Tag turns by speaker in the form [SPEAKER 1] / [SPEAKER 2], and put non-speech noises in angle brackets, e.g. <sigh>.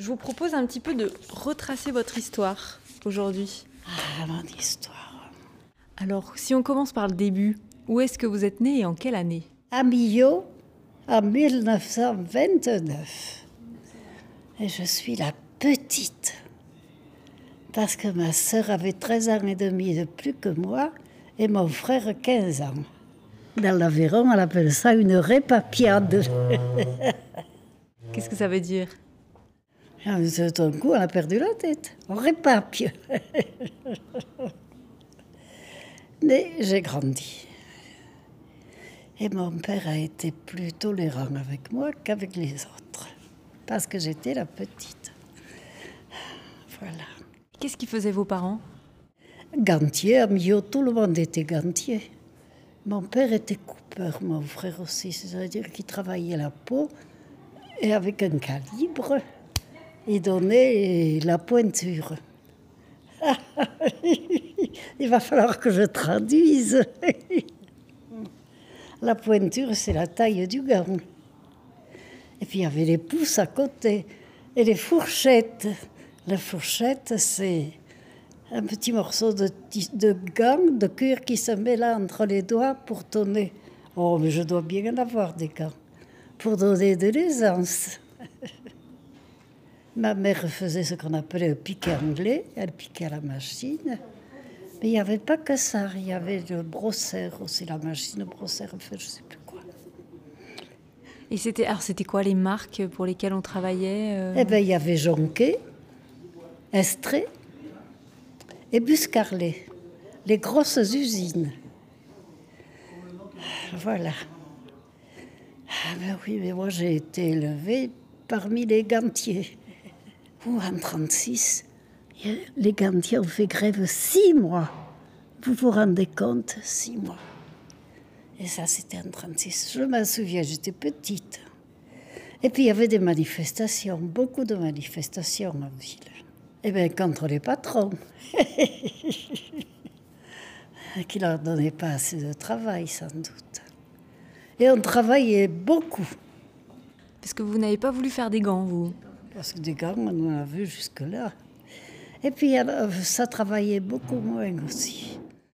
[SPEAKER 1] Je vous propose un petit peu de retracer votre histoire aujourd'hui.
[SPEAKER 2] Ah, mon histoire.
[SPEAKER 1] Alors, si on commence par le début, où est-ce que vous êtes né et en quelle année?
[SPEAKER 2] À Millau, en 1929. Et je suis la petite. Parce que ma sœur avait 13 ans et demi de plus que moi et mon frère 15 ans. Dans l'Aveyron, on appelle ça une répapiade.
[SPEAKER 1] Qu'est-ce que ça veut dire?
[SPEAKER 2] D'un coup, on a perdu la tête. On répapie. <laughs> Mais j'ai grandi. Et mon père a été plus tolérant avec moi qu'avec les autres. Parce que j'étais la petite. Voilà.
[SPEAKER 1] Qu'est-ce qui faisaient vos parents?
[SPEAKER 2] Gantier, à Millau, tout le monde était gantier. Mon père était coupeur, mon frère aussi, c'est-à-dire qu'il travaillait la peau et avec un calibre, il donnait la pointure. <laughs> il va falloir que je traduise. <laughs> la pointure, c'est la taille du gant. Et puis il y avait les pouces à côté et les fourchettes. La fourchette, c'est un petit morceau de, de gant, de cuir qui se met là entre les doigts pour donner. Oh, mais je dois bien en avoir des gants. Pour donner de l'aisance. Ma mère faisait ce qu'on appelait un piquet anglais. Elle piquait à la machine. Mais il n'y avait pas que ça. Il y avait le brosseur aussi, la machine brosseur, enfin, je ne sais plus quoi.
[SPEAKER 1] Et c'était alors c'était quoi les marques pour lesquelles on travaillait euh?
[SPEAKER 2] Eh bien, il y avait Jonquet, Estrée et Buscarlet, les grosses usines. Voilà. Ah ben oui, mais moi j'ai été élevée parmi les gantiers. Ou en 36, il y a- les gantiers ont fait grève six mois. Vous vous rendez compte Six mois. Et ça, c'était en 36. Je m'en souviens, j'étais petite. Et puis il y avait des manifestations, beaucoup de manifestations en ville. Eh bien, contre les patrons, <laughs> qui leur donnaient pas assez de travail, sans doute. Et on travaillait beaucoup,
[SPEAKER 1] Parce que vous n'avez pas voulu faire des gants, vous?
[SPEAKER 2] Parce que des gars, on en a vu jusque-là. Et puis ça travaillait beaucoup moins aussi.